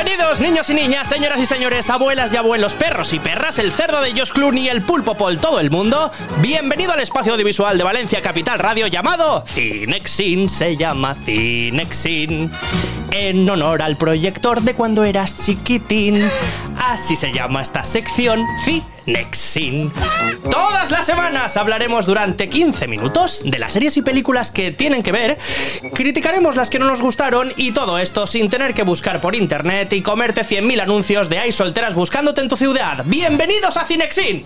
Bienvenidos, niños y niñas, señoras y señores, abuelas y abuelos, perros y perras, el cerdo de Josh Clooney, el pulpo por todo el mundo. Bienvenido al espacio audiovisual de Valencia Capital Radio llamado Cinexin, se llama Cinexin. En honor al proyector de cuando eras chiquitín. Así se llama esta sección. Todas las semanas hablaremos durante 15 minutos de las series y películas que tienen que ver, criticaremos las que no nos gustaron y todo esto sin tener que buscar por internet y comerte 100.000 anuncios de hay solteras buscándote en tu ciudad. ¡Bienvenidos a Cinexin!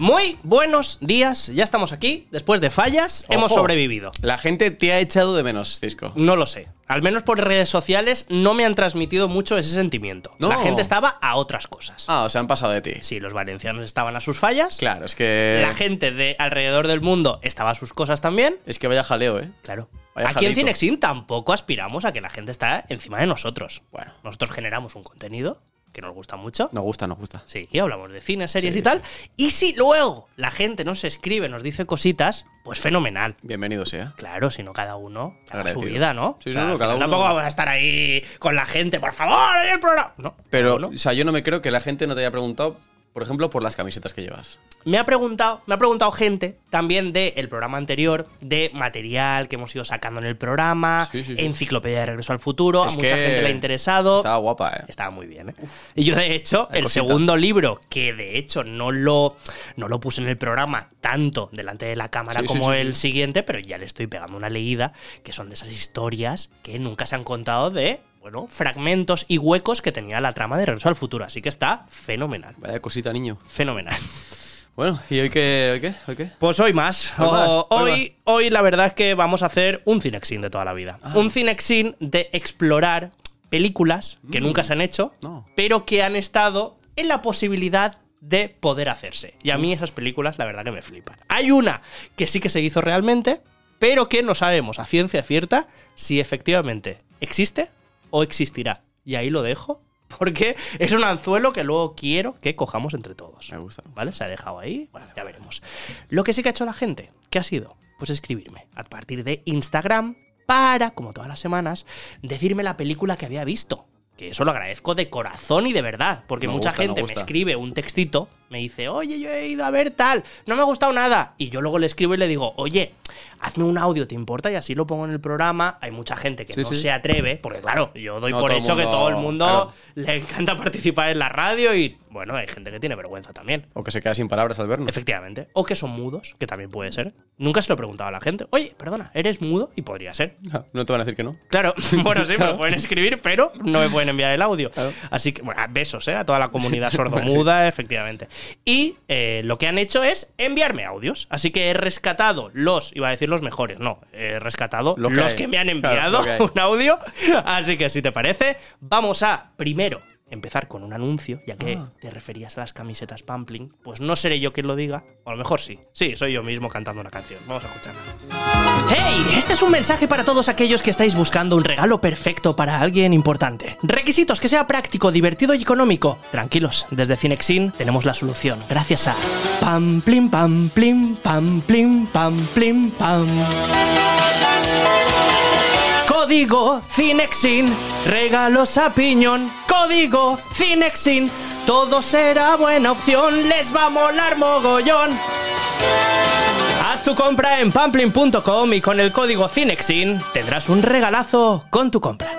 Muy buenos días, ya estamos aquí, después de fallas, hemos sobrevivido. La gente te ha echado de menos, Cisco. No lo sé. Al menos por redes sociales no me han transmitido mucho ese sentimiento. No. La gente estaba a otras cosas. Ah, o sea, han pasado de ti. Sí, los valencianos estaban a sus fallas. Claro, es que. La gente de alrededor del mundo estaba a sus cosas también. Es que vaya jaleo, ¿eh? Claro. Vaya Aquí en. Cinexin tampoco aspiramos a que la gente está encima de nosotros. Bueno. Nosotros generamos un contenido que nos gusta mucho. Nos gusta, nos gusta. Sí, y hablamos de cine, series Sí, y tal. Y si luego la gente nos escribe, nos dice cositas, pues fenomenal. Bienvenido sea. Claro, si no cada uno haga su vida, ¿no? Sí, O sea, no, cada uno- Tampoco vamos a estar ahí con la gente, por favor, el programa. No, Pero, o sea, yo no me creo que la gente no te haya preguntado, por ejemplo, por las camisetas que llevas. Me ha preguntado, me ha preguntado gente también del programa anterior, de material que hemos ido sacando en el programa, Sí, sí, sí. enciclopedia de regreso al futuro, Es a mucha gente le ha interesado. Estaba guapa, ¿eh? Estaba muy bien, ¿eh? Y yo, de hecho, Hay el cosita. segundo libro, que de hecho no lo, no lo puse en el programa tanto delante de la cámara como el siguiente, pero ya le estoy pegando una leída, que son de esas historias que nunca se han contado de, bueno, fragmentos y huecos que tenía la trama de Regreso al Futuro. Así que está fenomenal. Vaya cosita, niño. Fenomenal. Bueno, ¿y hoy qué? ¿Hoy qué? ¿Hoy qué? Pues hoy más. Hoy más, hoy la verdad es que vamos a hacer un Cinexin de toda la vida. Ah. Un Cinexin de explorar películas que Mm. nunca se han hecho, No. pero que han estado en la posibilidad de poder hacerse. Y a mí esas películas la verdad que me flipan. Hay una que sí que se hizo realmente, pero que no sabemos a ciencia cierta si efectivamente existe o existirá. Y ahí lo dejo. Porque es un anzuelo que luego quiero que cojamos entre todos. Me gusta. ¿Vale? Se ha dejado ahí. Bueno, ya veremos. Lo que sí que ha hecho la gente, ¿qué ha sido? Pues escribirme a partir de Instagram para, como todas las semanas, decirme la película que había visto. Que eso lo agradezco de corazón y de verdad. Porque Me mucha gusta, me gente me gusta. escribe un textito, me dice, oye, yo he ido a ver tal, no me ha gustado nada. Y yo luego le escribo y le digo, oye, hazme un audio, ¿te importa? Y así lo pongo en el programa. Hay mucha gente que Sí, no sí. se atreve, porque claro, yo doy No, por hecho que todo el mundo claro. le encanta participar en la radio y, bueno, hay gente que tiene vergüenza también. O que se queda sin palabras al vernos. Efectivamente. O que son mudos, que también puede ser. Nunca se lo he preguntado a la gente. Oye, perdona, ¿eres mudo? Y podría ser. No te van a decir que no. Claro, bueno, sí, me lo pueden escribir, pero no me pueden enviar el audio. Claro. Así que, bueno, besos, ¿eh? A toda la comunidad sordomuda, efectivamente. Y eh, lo que han hecho es enviarme audios. Así que he rescatado los, iba a decir los mejores, no, he rescatado Los los, que me han enviado un audio. Así que, si te parece, vamos a primero empezar con un anuncio, ya que Ah. te referías a las camisetas Pampling. Pues no seré yo quien lo diga, o a lo mejor sí. Sí, soy yo mismo cantando una canción. Vamos a escucharla. ¡Hey! Este es un mensaje para todos aquellos que estáis buscando un regalo perfecto para alguien importante. Requisitos que sea práctico, divertido y económico. Tranquilos, desde Cinexin tenemos la solución, gracias a Pam Plim Pam Plim Pam Código Cinexin, regalos a piñón. Código Cinexin, todo será buena opción, les va a molar mogollón. Haz tu compra en pamplin.com y con el código Cinexin tendrás un regalazo con tu compra.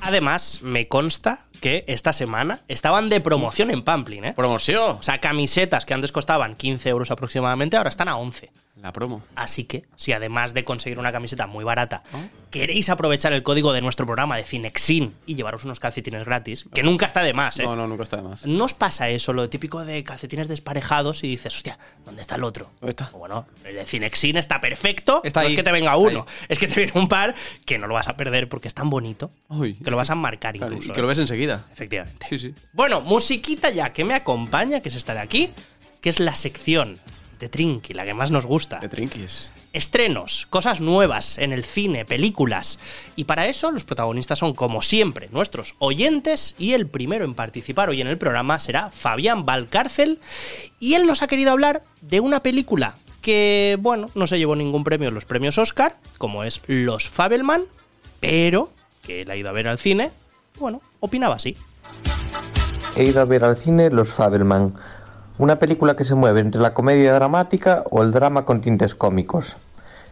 Además, me consta que esta semana estaban de promoción en Pamplin, ¿eh? ¡Promoción! O sea, camisetas que antes costaban 15 euros aproximadamente, ahora están a 11. La promo. Así que, si además de conseguir una camiseta muy barata, queréis aprovechar el código de nuestro programa de Cinexin y llevaros unos calcetines gratis, que nunca está de más, ¿eh? No, no, nunca está de más. ¿No os pasa eso, lo típico de calcetines desparejados y dices, hostia, ¿dónde está el otro? ¿Dónde está? Bueno, el de Cinexin está perfecto. Está no ahí, es que te venga uno, ahí. es que te viene un par que no lo vas a perder porque es tan bonito Uy. que lo vas a marcar Claro, incluso. y que lo ¿eh? ves enseguida. Efectivamente. Sí, sí. Bueno, musiquita ya que me acompaña, que es esta de aquí, que es la sección de Trinky, la que más nos gusta. De trinquis. Estrenos, cosas nuevas en el cine, películas. Y para eso los protagonistas son, como siempre, nuestros oyentes. Y el primero en participar hoy en el programa será Fabián Valcárcel. Y él nos ha querido hablar de una película que, bueno, no se llevó ningún premio en los premios Oscar, como es Los Fabelman, pero que él ha ido a ver al cine, bueno, opinaba así. He ido a ver al cine Los Fabelman, una película que se mueve entre la comedia dramática o el drama con tintes cómicos.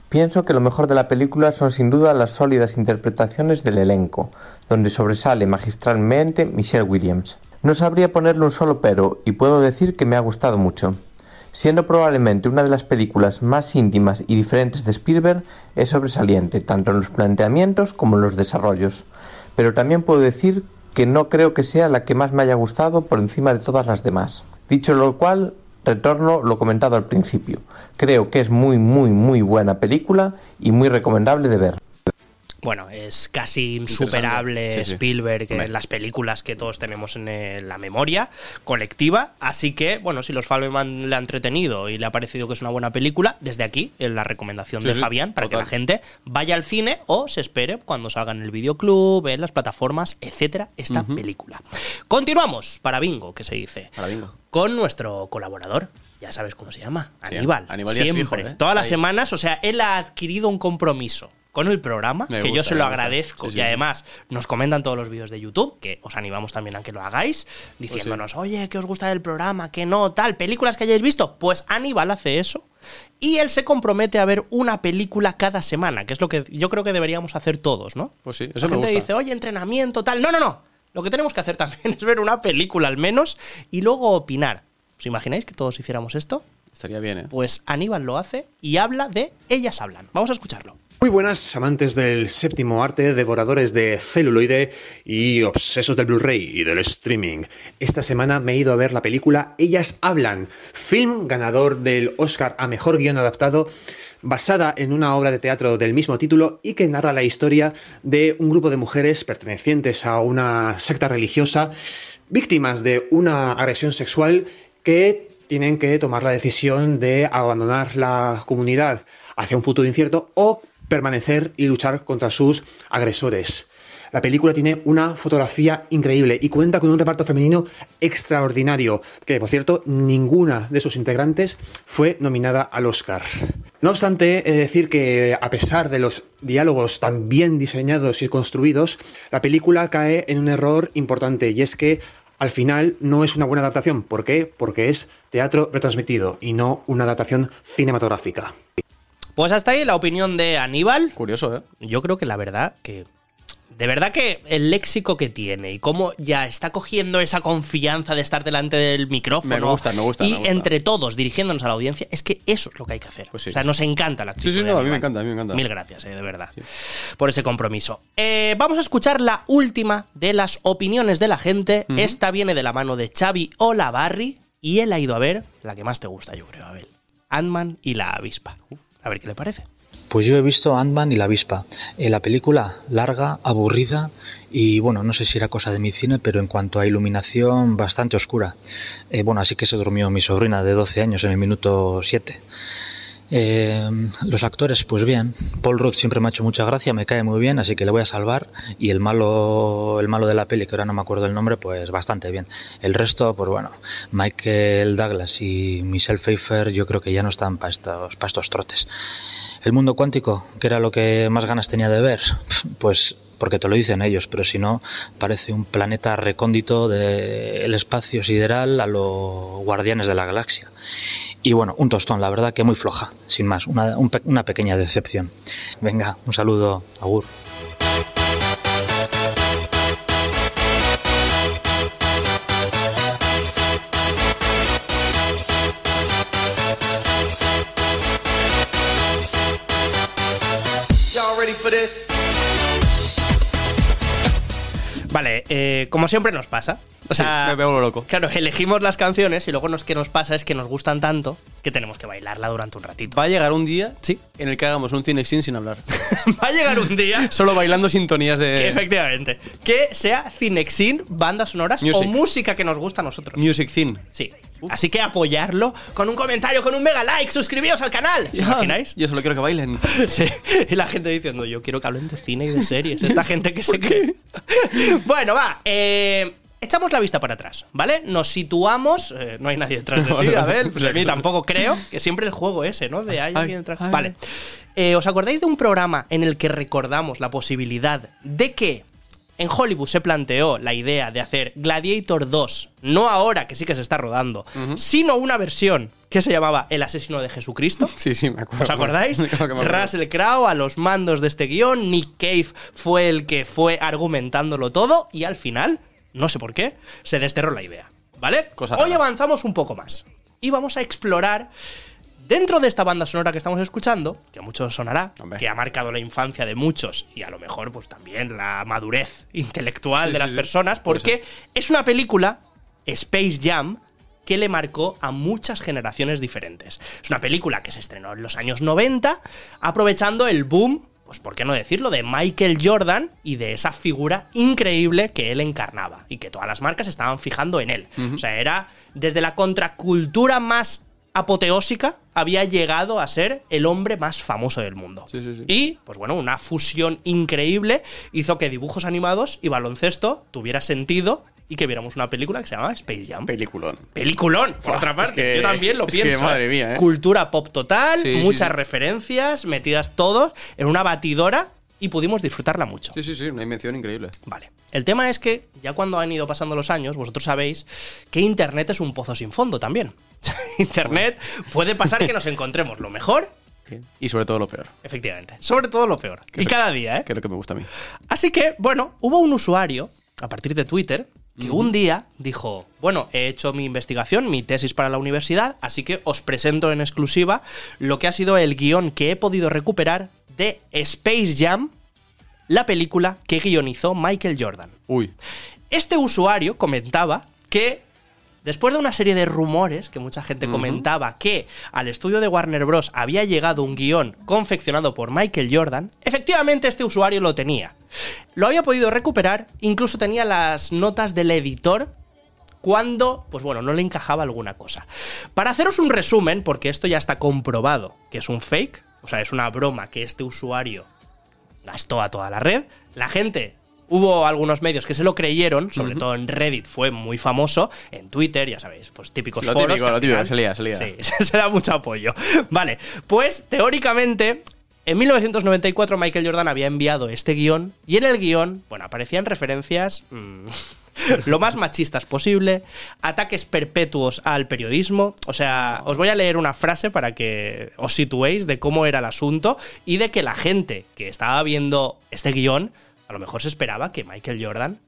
Pienso que lo mejor de la película son sin duda las sólidas interpretaciones del elenco, donde sobresale magistralmente Michelle Williams. No sabría ponerle un solo pero y puedo decir que me ha gustado mucho. Siendo probablemente una de las películas más íntimas y diferentes de Spielberg, es sobresaliente tanto en los planteamientos como en los desarrollos. Pero también puedo decir que no creo que sea la que más me haya gustado por encima de todas las demás. Dicho lo cual, retorno lo comentado al principio. Creo que es muy, muy, muy buena película y muy recomendable de ver. Bueno, es casi insuperable Sí, sí. Spielberg en las películas que todos tenemos en eh, la memoria colectiva. Así que, bueno, si los Fableman le ha entretenido y le ha parecido que es una buena película, desde aquí, en la recomendación Sí, de Fabián, para que la gente vaya al cine o se espere cuando salga en el videoclub, en las plataformas, etcétera, esta película. Continuamos para Bingo, que se dice Para bingo. con nuestro colaborador. Ya sabes cómo se llama, Aníbal. Aníbal Siempre, fijo, ¿eh? todas las Ahí. semanas, o sea, él ha adquirido un compromiso con el programa, Me que yo se lo agradezco. Sí, sí. Y además nos comentan todos los vídeos de YouTube, que os animamos también a que lo hagáis, Pues diciéndonos, oye, ¿qué os gusta del programa? ¿Qué no? Tal, películas que hayáis visto. Pues Aníbal hace eso. Y él se compromete a ver una película cada semana, que es lo que yo creo que deberíamos hacer todos, ¿no? Pues sí, La eso me gente gusta. dice, oye, entrenamiento, tal. No, no, no. Lo que tenemos que hacer también es ver una película al menos y luego opinar. ¿Os imagináis que todos hiciéramos esto? Estaría bien, ¿eh? Pues Aníbal lo hace y habla de Ellas hablan. Vamos a escucharlo. Muy buenas, amantes del séptimo arte, devoradores de celuloide y obsesos del Blu-ray y del streaming. Esta semana me he ido a ver la película Ellas Hablan, film ganador del Oscar a Mejor Guión Adaptado, basada en una obra de teatro del mismo título y que narra la historia de un grupo de mujeres pertenecientes a una secta religiosa, víctimas de una agresión sexual que tienen que tomar la decisión de abandonar la comunidad hacia un futuro incierto o permanecer y luchar contra sus agresores. La película tiene una fotografía increíble y cuenta con un reparto femenino extraordinario, que por cierto ninguna de sus integrantes fue nominada al Oscar. No obstante, he de decir que a pesar de los diálogos tan bien diseñados y construidos, la película cae en un error importante y es que al final no es una buena adaptación. ¿Por qué? Porque es teatro retransmitido y no una adaptación cinematográfica. Pues hasta ahí la opinión de Aníbal. Curioso, ¿eh? Yo creo que la verdad que. De verdad que el léxico que tiene y cómo ya está cogiendo esa confianza de estar delante del micrófono. Me gusta, me gusta, Y me gusta. entre todos dirigiéndonos a la audiencia, es que eso es lo que hay que hacer. Pues sí. O sea, nos encanta la actitud. Sí, sí, no, a mí me encanta, a mí me encanta. Mil gracias, eh, de verdad, por ese compromiso. Eh, vamos a escuchar la última de las opiniones de la gente. Esta viene de la mano de Xavi Olavarri y él ha ido a ver la que más te gusta, yo creo, Abel. Ant-Man y la avispa. A ver qué le parece. Pues yo he visto Ant-Man y la avispa. Eh, la película larga, aburrida y bueno, no sé si era cosa de mi cine, pero en cuanto a iluminación bastante oscura. Eh, bueno, así que se durmió mi sobrina de 12 años en el minuto 7. Eh, los actores, pues bien. Paul Rudd siempre me ha hecho mucha gracia, me cae muy bien, así que le voy a salvar. Y el malo, el malo de la peli, que ahora no me acuerdo el nombre, pues bastante bien. El resto, pues bueno, Michael Douglas y Michelle Pfeiffer, yo creo que ya no están para estos, pa' estos trotes. El mundo cuántico, que era lo que más ganas tenía de ver, pues porque te lo dicen ellos, pero si no, parece un planeta recóndito del espacio sideral a los guardianes de la galaxia. Y bueno, un tostón, la verdad que muy floja, sin más, una, un una pequeña decepción. Venga, un saludo, Agur. Eh, como siempre nos pasa. O sea, Sí, me veo loco. Claro, elegimos las canciones y luego nos que nos pasa es que nos gustan tanto que tenemos que bailarla durante un ratito. Va a llegar un día Sí. en el que hagamos un Cinexin sin hablar. Va a llegar un día Solo bailando sintonías que de efectivamente que sea Cinexin, bandas sonoras o música que nos gusta a nosotros. Music Thin. Sí. Así que apoyarlo con un comentario, con un mega like, suscribíos al canal. ¿Os imagináis? Yo solo quiero que bailen. Sí, y la gente diciendo, yo quiero que hablen de cine y de series. Esta gente que se cree. bueno, va. eh, echamos la vista para atrás, ¿vale? Nos situamos. eh, no hay nadie detrás de ti, a ver. Pues a mí tampoco creo que siempre el juego ese, ¿no? De hay alguien detrás. Vale. Eh, ¿Os acordáis de un programa en el que recordamos la posibilidad de que en Hollywood se planteó la idea de hacer Gladiator 2, no ahora que sí que se está rodando, sino una versión que se llamaba El asesino de Jesucristo? Sí, sí, me acuerdo. ¿Os acordáis? Russell Crowe a los mandos de este guion, Nick Cave fue el que fue argumentándolo todo y al final, no sé por qué, se desterró la idea. ¿Vale? Cosa Hoy avanzamos un poco más y vamos a explorar dentro de esta banda sonora que estamos escuchando, que a muchos sonará, Hombre. que ha marcado la infancia de muchos y a lo mejor pues también la madurez intelectual Sí, de las sí. personas, porque es una película, Space Jam, que le marcó a muchas generaciones diferentes. Es una película que se estrenó en los años 90, aprovechando el boom, pues por qué no decirlo, de Michael Jordan y de esa figura increíble que él encarnaba y que todas las marcas estaban fijando en él. O sea, era desde la contracultura más apoteósica, había llegado a ser el hombre más famoso del mundo. Sí, sí, sí. Y, pues bueno, una fusión increíble hizo que dibujos animados y baloncesto tuviera sentido y que viéramos una película que se llama Space Jam. Peliculón. Peliculón, por otra es parte. que- Yo también lo es que, pienso. madre ¿eh? mía, ¿eh? Cultura pop total, Sí, sí, muchas sí. referencias metidas todos en una batidora y pudimos disfrutarla mucho. Sí, sí, sí, una invención increíble. Vale. El tema es que, ya cuando han ido pasando los años, vosotros sabéis que Internet es un pozo sin fondo también. Internet puede pasar que nos encontremos lo mejor, Y sobre todo lo peor, efectivamente. Sobre todo lo peor. Y cada día, ¿eh? que es lo que me gusta a mí. Así que, bueno, hubo un usuario, a partir de Twitter, que un día dijo, bueno, he hecho mi investigación, mi tesis para la universidad, así que os presento en exclusiva lo que ha sido el guion que he podido recuperar de Space Jam, la película que guionizó Michael Jordan. Uy. Este usuario comentaba que después de una serie de rumores que mucha gente comentaba que al estudio de Warner Bros. había llegado un guion confeccionado por Michael Jordan, efectivamente este usuario lo tenía. Lo había podido recuperar, incluso tenía las notas del editor cuando, pues bueno, no le encajaba alguna cosa. Para haceros un resumen, porque esto ya está comprobado que es un fake, o sea, es una broma que este usuario gastó a toda la red. La gente, hubo algunos medios que se lo creyeron, sobre todo en Reddit fue muy famoso, en Twitter, ya sabéis, pues típicos Lo foros. típico, lo típico, se lía, se lía. Sí, se da mucho apoyo. Vale, pues teóricamente. En 1994 Michael Jordan había enviado este guion y en el guion, bueno, aparecían referencias mm, lo más machistas posible, ataques perpetuos al periodismo. O sea, os voy a leer una frase para que os situéis de cómo era el asunto y de que la gente que estaba viendo este guion a lo mejor se esperaba que Michael Jordan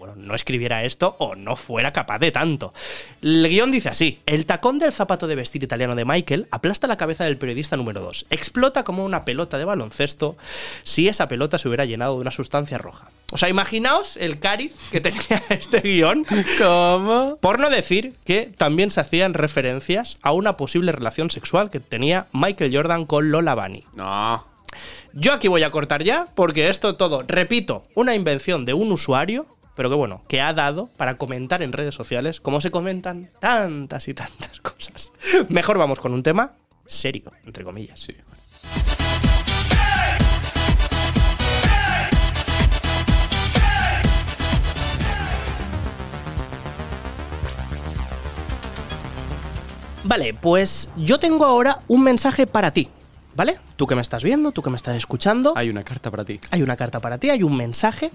bueno, no escribiera esto o no fuera capaz de tanto. El guion dice así: El tacón del zapato de vestir italiano de Michael aplasta la cabeza del periodista número 2. Explota como una pelota de baloncesto si esa pelota se hubiera llenado de una sustancia roja. O sea, imaginaos el cariz que tenía este guion. ¿Cómo? Por no decir que también se hacían referencias a una posible relación sexual que tenía Michael Jordan con Lola Bunny. No. Yo aquí voy a cortar ya, porque esto todo, repito, una invención de un usuario, pero que bueno, que ha dado para comentar en redes sociales cómo se comentan tantas y tantas cosas. Mejor vamos con un tema serio, entre comillas. Sí. Vale, pues yo tengo ahora un mensaje para ti, ¿vale? Tú que me estás viendo, tú que me estás escuchando. Hay una carta para ti. Hay una carta para ti, hay un mensaje.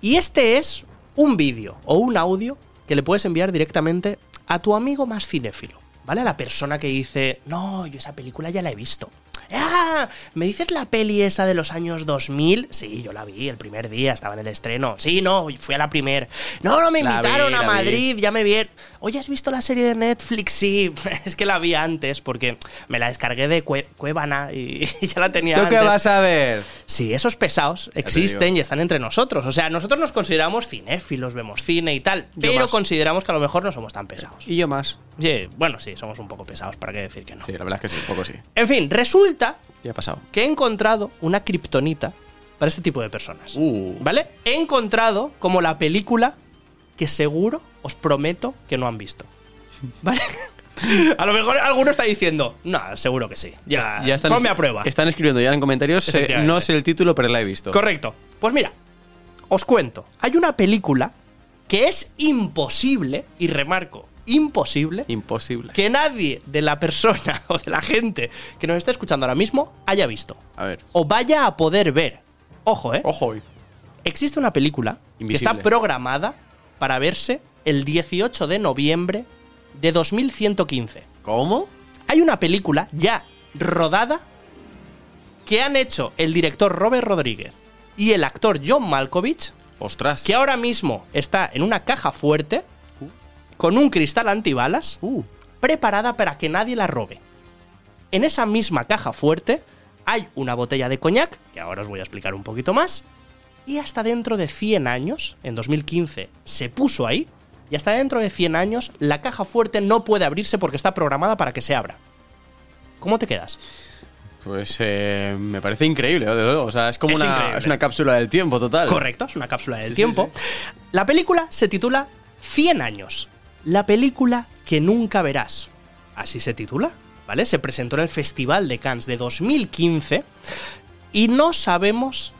Y este es un vídeo o un audio que le puedes enviar directamente a tu amigo más cinéfilo, ¿vale? A la persona que dice, no, yo esa película ya la he visto. Ah, ¿me dices la peli esa de los años 2000? Sí, yo la vi el primer día, estaba en el estreno. Sí, no, fui a la primer. No, no, me La invitaron vi, a vi. Madrid, ya me vi. Oye, ¿has visto la serie de Netflix? Sí, es que la vi antes porque me la descargué de Cue- Cuevana y, ya la tenía ¿Tú antes. qué vas a ver? Sí, esos pesados existen y están entre nosotros. O sea, nosotros nos consideramos cinéfilos, vemos cine y tal, Yo pero más. consideramos que a lo mejor no somos tan pesados. Y yo más. Sí, bueno, sí, somos un poco pesados, ¿para qué decir que no? Sí, la verdad es que sí, un poco sí. En fin, resulta Ya ha pasado. que he encontrado una kriptonita para este tipo de personas. Uh. ¿Vale? He encontrado como la película que seguro os prometo que no han visto. ¿Vale? A lo mejor alguno está diciendo, no, seguro que sí. Ya, Ya están, ponme a prueba. Están escribiendo ya en comentarios. eh, no sé el título, pero la he visto. Correcto. Pues mira, os cuento. Hay una película que es imposible, y remarco, imposible Imposible. que nadie de la persona o de la gente que nos está escuchando ahora mismo haya visto. A ver. O vaya a poder ver. Ojo, ¿eh? Ojo. Existe una película que está programada para verse el 18 de noviembre de 2115. ¿Cómo? Hay una película ya rodada que han hecho el director Robert Rodríguez y el actor John Malkovich, Ostras. que ahora mismo está en una caja fuerte con un cristal antibalas Uh. preparada para que nadie la robe. En esa misma caja fuerte hay una botella de coñac, que ahora os voy a explicar un poquito más, y hasta dentro de 100 años, en 2015, se puso ahí, y hasta dentro de 100 años la caja fuerte no puede abrirse porque está programada para que se abra. ¿Cómo te quedas? Pues eh, me parece increíble, desde luego. O sea, es como Es una, es una cápsula del tiempo total. Correcto, es una cápsula del Sí, sí, tiempo. La película se titula 100 años. La película que nunca verás. Así se titula, ¿vale? Se presentó en el Festival de Cannes de 2015 y no sabemos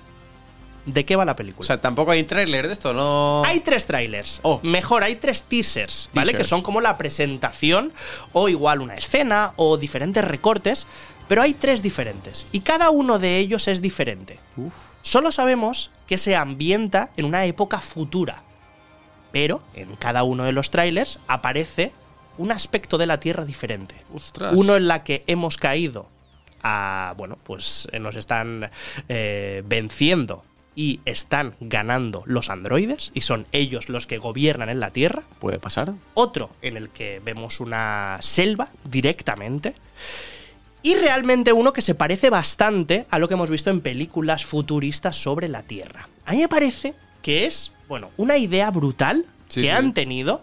de qué va la película. O sea, tampoco hay tráiler de esto, ¿no? Hay tres trailers. Oh. Mejor, hay tres teasers, ¿vale? Teasers. Que son como la presentación, o igual una escena, o diferentes recortes. Pero hay tres diferentes. Y cada uno de ellos es diferente. Solo sabemos que se ambienta en una época futura. Pero en cada uno de los trailers aparece un aspecto de la Tierra diferente. Ostras. Uno en la que hemos caído a. Bueno, pues eh, nos están eh, venciendo y están ganando los androides y son ellos los que gobiernan en la Tierra. ¿Puede pasar? Otro en el que vemos una selva directamente. Y realmente uno que se parece bastante a lo que hemos visto en películas futuristas sobre la Tierra. A mí me parece que es, bueno, una idea brutal Sí, que sí. han tenido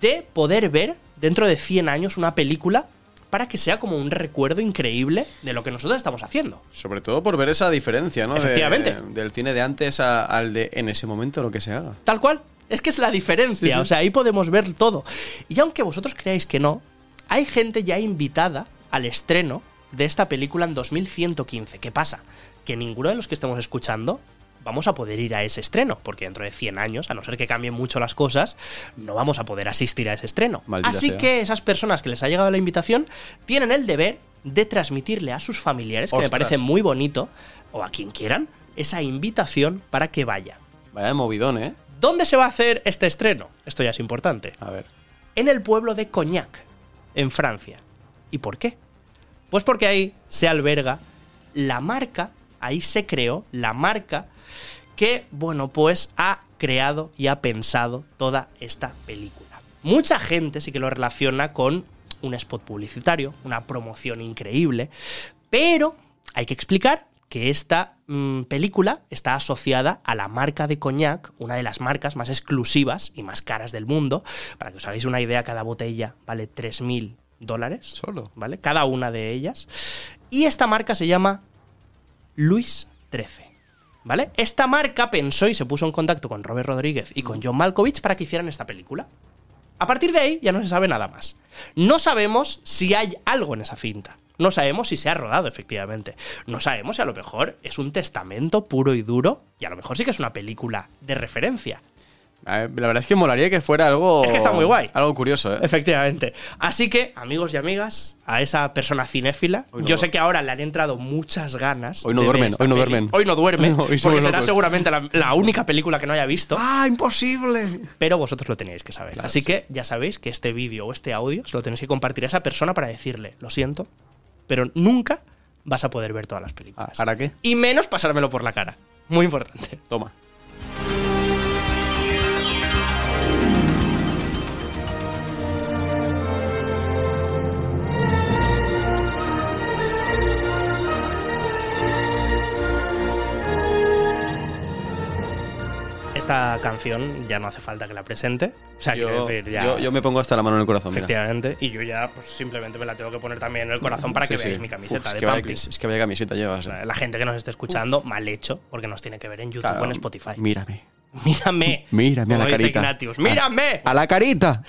de poder ver dentro de 100 años una película para que sea como un recuerdo increíble de lo que nosotros estamos haciendo. Sobre todo por ver esa diferencia, ¿no? De- Efectivamente. del cine de antes a- al de en ese momento lo que se haga. Tal cual. Es que es la diferencia. Sí. O sea, ahí podemos ver todo. Y aunque vosotros creáis que no, hay gente ya invitada al estreno de esta película en 2115. ¿Qué pasa? Que ninguno de los que estemos escuchando vamos a poder ir a ese estreno, porque dentro de 100 años, a no ser que cambien mucho las cosas, no vamos a poder asistir a ese estreno. Maldita Así sea. que esas personas que les ha llegado la invitación tienen el deber de transmitirle a sus familiares, que me parece muy bonito, o a quien quieran, esa invitación para que vaya. Vaya movidón, ¿eh? ¿Dónde se va a hacer este estreno? Esto ya es importante. A ver. En el pueblo de Cognac, en Francia. ¿Y por qué? Pues porque ahí se alberga la marca, ahí se creó la marca que, bueno, pues ha creado y ha pensado toda esta película. Mucha gente sí que lo relaciona con un spot publicitario, una promoción increíble, pero hay que explicar que esta mm, película está asociada a la marca de coñac, una de las marcas más exclusivas y más caras del mundo. Para que os hagáis una idea, cada botella vale 3.000 dólares. Solo. ¿Vale? Cada una de ellas. Y esta marca se llama Luis XIII. ¿Vale? Esta marca pensó y se puso en contacto con Robert Rodríguez y con John Malkovich para que hicieran esta película. A partir de ahí ya no se sabe nada más. No sabemos si hay algo en esa cinta. No sabemos si se ha rodado, efectivamente. No sabemos si a lo mejor es un testamento puro y duro y a lo mejor sí que es una película de referencia. La verdad es que molaría que fuera algo. Es que está muy guay. Algo curioso, ¿eh? Efectivamente. Así que, amigos y amigas, a esa persona cinéfila, no yo sé que ahora le han entrado muchas ganas. Hoy no duermen, hoy no peli. duermen. Hoy no duerme, Hoy porque será locos. seguramente la, la única película que no haya visto, ¡Ah, imposible! pero vosotros lo tenéis que saber. Claro, Así sí. que ya sabéis que este vídeo o este audio se lo tenéis que compartir a esa persona para decirle, lo siento, pero nunca vas a poder ver todas las películas. ¿Ahora qué? Y menos pasármelo por la cara. Muy importante. Toma. Esta canción ya no hace falta que la presente. O sea, quiero Yo, decir, ya. yo, yo me pongo hasta la mano en el corazón, mira. Efectivamente. Y yo ya, pues simplemente me la tengo que poner también en el corazón para Sí, que sí. veáis mi camiseta Uf, es de que vaya-. Es que vaya camiseta llevas. eh. La gente que nos esté escuchando, mal hecho, porque nos tiene que ver en YouTube Claro, o en Spotify. Mírame. Mírame. Mírame a la carita. Ignatius, ¡Mírame! ¡A la carita!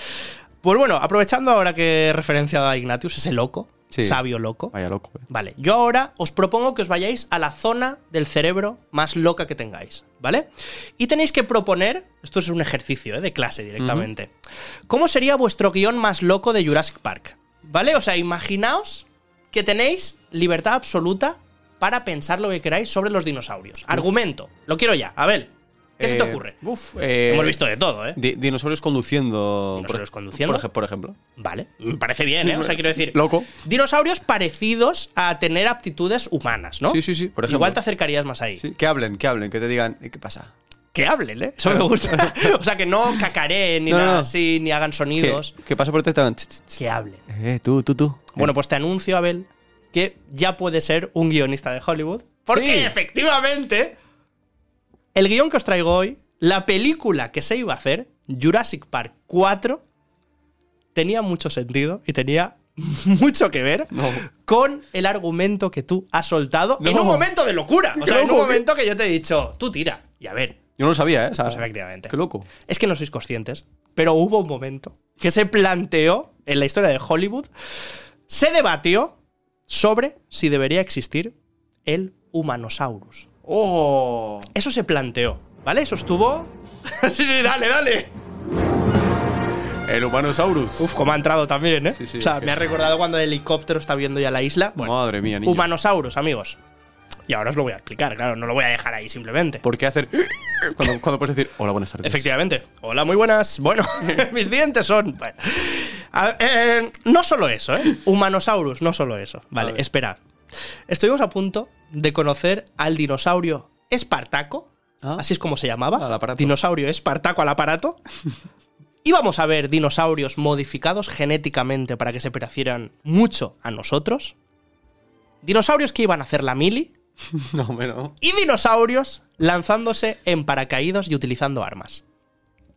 Pues bueno, aprovechando ahora que he referenciado a Ignatius, ese loco, Sí. Sabio loco. Vaya loco. eh. Vale, yo ahora os propongo que os vayáis a la zona del cerebro más loca que tengáis, ¿vale? Y tenéis que proponer, esto es un ejercicio ¿eh? de clase directamente, ¿cómo sería vuestro guion más loco de Jurassic Park? ¿Vale? O sea, imaginaos que tenéis libertad absoluta para pensar lo que queráis sobre los dinosaurios. Argumento, lo quiero ya, a ver, ¿qué se te Eh, ocurre? Uf, eh, Hemos visto de todo, ¿eh? di- dinosaurios conduciendo. Dinosaurios por, conduciendo. Por, ej- por ejemplo. Vale, me parece bien, ¿eh? O sea, quiero decir. Loco. Dinosaurios parecidos a tener aptitudes humanas, ¿no? Sí, sí, sí, por ejemplo. Igual te acercarías más ahí. Sí, que hablen, que hablen, que te digan, eh, ¿qué pasa? Que hablen, ¿eh? Eso me gusta. o sea, que no cacareen ni No, no, nada no. así, ni hagan ¿Qué, sonidos. qué pasa por ti? Te hagan, "Ch, ch, ch". Que hablen. Eh, tú, tú, tú. Bueno, Eh, pues te anuncio, Abel, que ya puede ser un guionista de Hollywood. Porque Sí. efectivamente, el guion que os traigo hoy, la película que se iba a hacer, Jurassic Park 4, tenía mucho sentido y tenía mucho que ver No. con el argumento que tú has soltado en No. un momento de locura. O sea, en un momento que yo te he dicho, tú tira. Y a ver, Yo no lo sabía, ¿eh? O sea, pues efectivamente. Qué loco. Es que no sois conscientes, pero hubo un momento que se planteó en la historia de Hollywood, se debatió sobre si debería existir el Humanosaurus. ¡Oh! Eso se planteó, ¿vale? Eso estuvo... sí, sí, dale, dale. El Humanosaurus. Uf, cómo ha entrado también, ¿eh? Sí, sí, o sea, que- me ha recordado cuando el helicóptero está viendo ya la isla. Bueno, Madre mía, niño. Humanosaurus, amigos. Y ahora os lo voy a explicar, claro, no lo voy a dejar ahí simplemente. ¿Por qué hacer cuando, cuando puedes decir hola, buenas tardes? Efectivamente. Hola, muy buenas. Bueno, mis dientes son. bueno. A- eh, no solo eso, ¿eh? Humanosaurus, no solo eso. Vale, ver. Estuvimos a punto de conocer al dinosaurio Espartaco. Ah. Así es como se llamaba. Dinosaurio Espartaco al aparato. Íbamos a ver dinosaurios modificados genéticamente para que se parecieran mucho a nosotros. Dinosaurios que iban a hacer la mili. No, no. Y dinosaurios lanzándose en paracaídos y utilizando armas.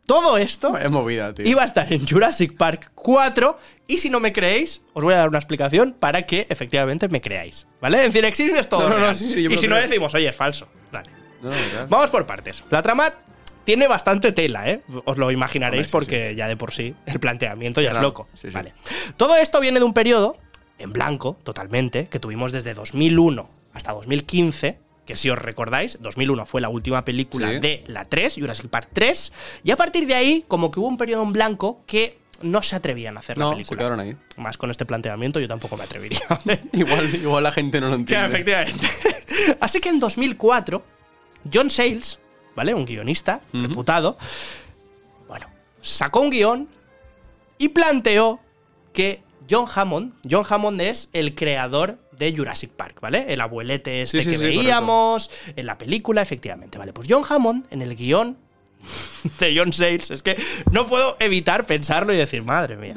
Todo esto Es movida, tío. iba a estar en Jurassic Park 4 y si no me creéis, os voy a dar una explicación para que efectivamente me creáis. ¿Vale? En Cinexin es todo No, no, no, real. sí, sí, yo me y si no decimos, oye, es falso. Dale. Vamos por partes. La trama tiene bastante tela, ¿eh? Os lo imaginaréis Hombre, sí, porque ya de por sí el planteamiento ya es loco. Vale. Todo esto viene de un periodo en blanco, totalmente, que tuvimos desde 2001 hasta 2015. Que si os recordáis, 2001 fue la última película Sí. de la 3, Jurassic Park 3. Y a partir de ahí, como que hubo un periodo en blanco que no se atrevían a hacer la se película. quedaron ahí. Más con este planteamiento, yo tampoco me atrevería. Igual, igual la gente no lo Que entiende. efectivamente. Así que en 2004, John Sayles, ¿vale? Un guionista Ujú. reputado, bueno, sacó un guion y planteó que John Hammond, John Hammond es el creador de Jurassic Park, ¿vale? El abuelete este Sí, que sí, veíamos en la película, efectivamente, ¿vale? Pues John Hammond, en el guion de John Sayles, es que no puedo evitar pensarlo y decir, madre mía.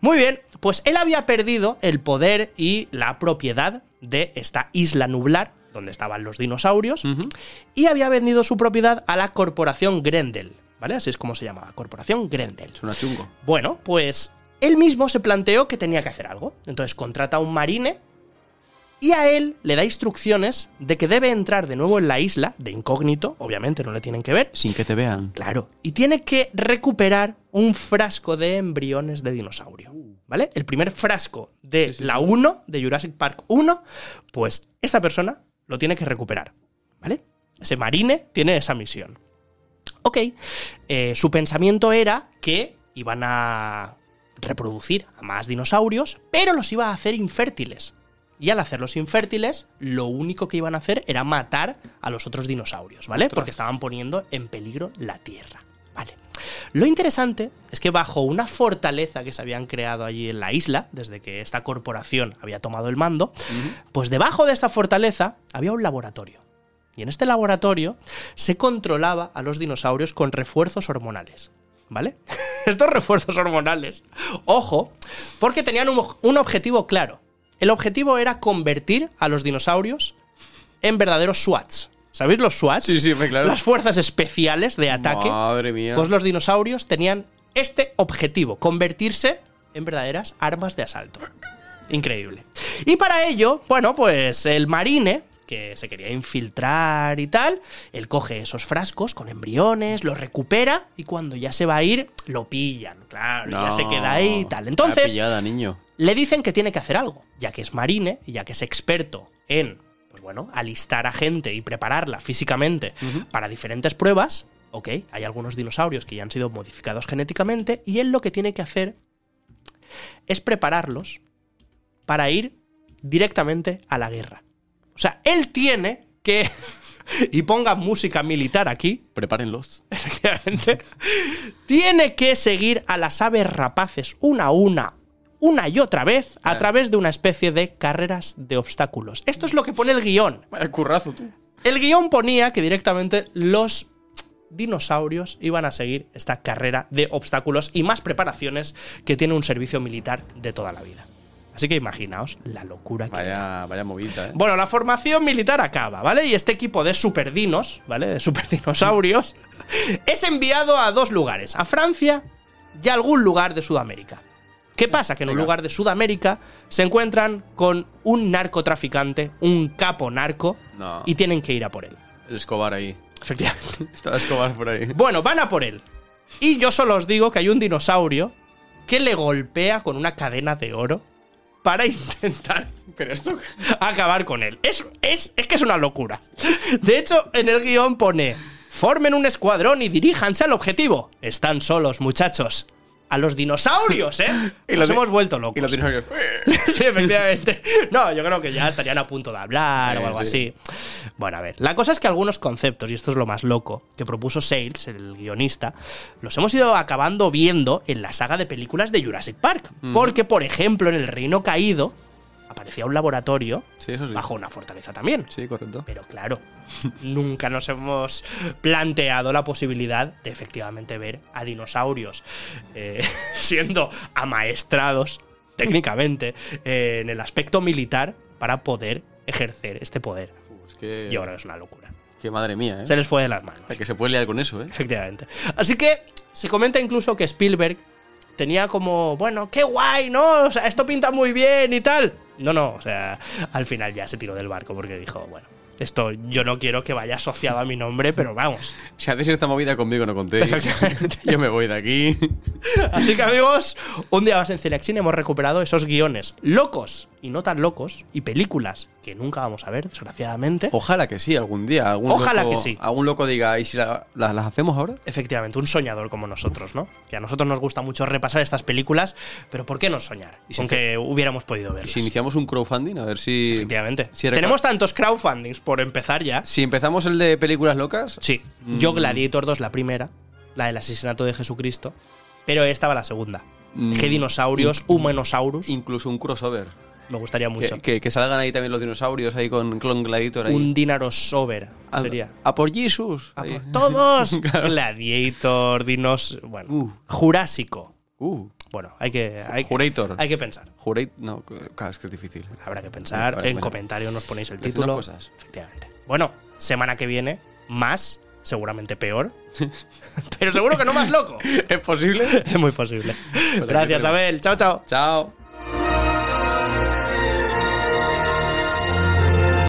Muy bien, pues él había perdido el poder y la propiedad de esta isla nublar, donde estaban los dinosaurios, y había vendido su propiedad a la corporación Grendel, ¿vale? Así es como se llamaba, corporación Grendel. Suena chungo. Bueno, pues él mismo se planteó que tenía que hacer algo. Entonces contrata a un marine y a él le da instrucciones de que debe entrar de nuevo en la isla, de incógnito, obviamente no le tienen que ver, Sin que te vean. Claro. Y tiene que recuperar un frasco de embriones de dinosaurio. ¿Vale? El primer frasco de la 1, de Jurassic Park 1, pues esta persona lo tiene que recuperar. ¿Vale? Ese marine tiene esa misión. Ok. eh, su pensamiento era que iban a reproducir a más dinosaurios, pero los iba a hacer infértiles. Y al hacerlos infértiles, lo único que iban a hacer era matar a los otros dinosaurios, ¿vale? Porque estaban poniendo en peligro la Tierra. Vale. Lo interesante es que bajo una fortaleza que se habían creado allí en la isla, desde que esta corporación había tomado el mando, pues debajo de esta fortaleza había un laboratorio. Y en este laboratorio se controlaba a los dinosaurios con refuerzos hormonales. ¿Vale? Estos refuerzos hormonales, ojo, porque tenían un, un objetivo claro. El objetivo era convertir a los dinosaurios en verdaderos SWATs. ¿Sabéis los SWATs? Sí, sí, claro. Las fuerzas especiales de ataque. Madre mía. Pues los dinosaurios tenían este objetivo, convertirse en verdaderas armas de asalto. Increíble. Y para ello, bueno, pues el marine que se quería infiltrar y tal. Él coge esos frascos con embriones, los recupera y cuando ya se va a ir, lo pillan. Claro, ya se queda ahí y tal. Entonces, pillada, niño. le dicen que tiene que hacer algo, ya que es marine, y ya que es experto en, pues bueno, alistar a gente y prepararla físicamente para diferentes pruebas. Ok, hay algunos dinosaurios que ya han sido modificados genéticamente, y él lo que tiene que hacer es prepararlos para ir directamente a la guerra. O sea, él tiene que. y ponga música militar aquí, Prepárenlos. efectivamente, tiene que seguir a las aves rapaces una a una, una y otra vez, a través de una especie de carreras de obstáculos. Esto es lo que pone el guion. Vaya currazo, tú. El guion ponía que directamente los dinosaurios iban a seguir esta carrera de obstáculos y más preparaciones que tiene un servicio militar de toda la vida. Así que imaginaos la locura que Vaya, vaya movida, ¿eh? bueno, la formación militar acaba, ¿vale? Y este equipo de superdinos, ¿vale? De superdinosaurios, es enviado a dos lugares, a Francia y a algún lugar de Sudamérica. ¿Qué pasa? Que en un lugar de Sudamérica se encuentran con un narcotraficante, un capo narco, No. y tienen que ir a por él. El Escobar ahí. Efectivamente. Estaba Escobar por ahí. Bueno, van a por él. Y yo solo os digo que hay un dinosaurio que le golpea con una cadena de oro para intentar Pero esto. acabar con él. Es, es, es que es una locura. De hecho, en el guion pone: formen un escuadrón y diríjanse al objetivo. Están solos, muchachos. A los dinosaurios, ¿eh? Y Nos los hemos vuelto locos. Y los dinosaurios. sí, efectivamente. No, yo creo que ya estarían a punto de hablar o algo sí. así. Bueno, a ver. La cosa es que algunos conceptos, y esto es lo más loco, que propuso Sales, el guionista, los hemos ido acabando viendo en la saga de películas de Jurassic Park. Porque, por ejemplo, en El Reino Caído aparecía un laboratorio Sí, eso sí. bajo una fortaleza también. Sí, correcto. Pero claro, nunca nos hemos planteado la posibilidad de efectivamente ver a dinosaurios eh, siendo amaestrados técnicamente eh, en el aspecto militar para poder ejercer este poder. Uf, es que. Yo creo que es una locura. Que madre mía, ¿eh? Se les fue de las manos. O sea, que se puede liar con eso, ¿eh? Efectivamente. Así que se comenta incluso que Spielberg tenía como, bueno, qué guay, ¿no? O sea, esto pinta muy bien y tal. No, no, o sea, al final ya se tiró del barco porque dijo, bueno, esto yo no quiero que vaya asociado a mi nombre, pero vamos. Si hacéis esta movida conmigo, no contéis. Yo me voy de aquí. Así que amigos, un día más en Cinexin hemos recuperado esos guiones locos y no tan locos y películas que nunca vamos a ver, desgraciadamente. Ojalá que sí, algún día. Algún Ojalá loco- que sí. Algún loco diga, ¿y si la- la- las hacemos ahora? Efectivamente, un soñador como nosotros, ¿no? Que a nosotros nos gusta mucho repasar estas películas, pero ¿por qué no soñar? Y si Aunque hubiéramos podido ¿Y verlas. si iniciamos un crowdfunding? A ver si. Efectivamente. si Tenemos tantos crowdfundings por empezar ya. Si empezamos el de películas locas. Sí. Yo Gladiator 2 la primera, la del asesinato de Jesucristo, pero esta va la segunda. Mm. ¿Qué dinosaurios, humanosaurus? Incluso un crossover. Me gustaría mucho. Que, que- que salgan ahí también los dinosaurios, ahí con Clon Gladiator. Ahí. Un A- sería. A por Jesus. A Ahí. por todos. Gladiator, dinos. Bueno. Uh. Jurásico. Uh, Bueno, hay que. Hay, que- Jurator. hay que pensar. Jurate- No, claro, es que es difícil. Habrá que pensar. En bueno. comentarios nos ponéis el título. cosas. Efectivamente. Bueno, semana que viene, más, seguramente peor. pero seguro que no más loco. ¿Es posible? es muy posible. Pues Gracias. Abel. Chao, chao. Chao.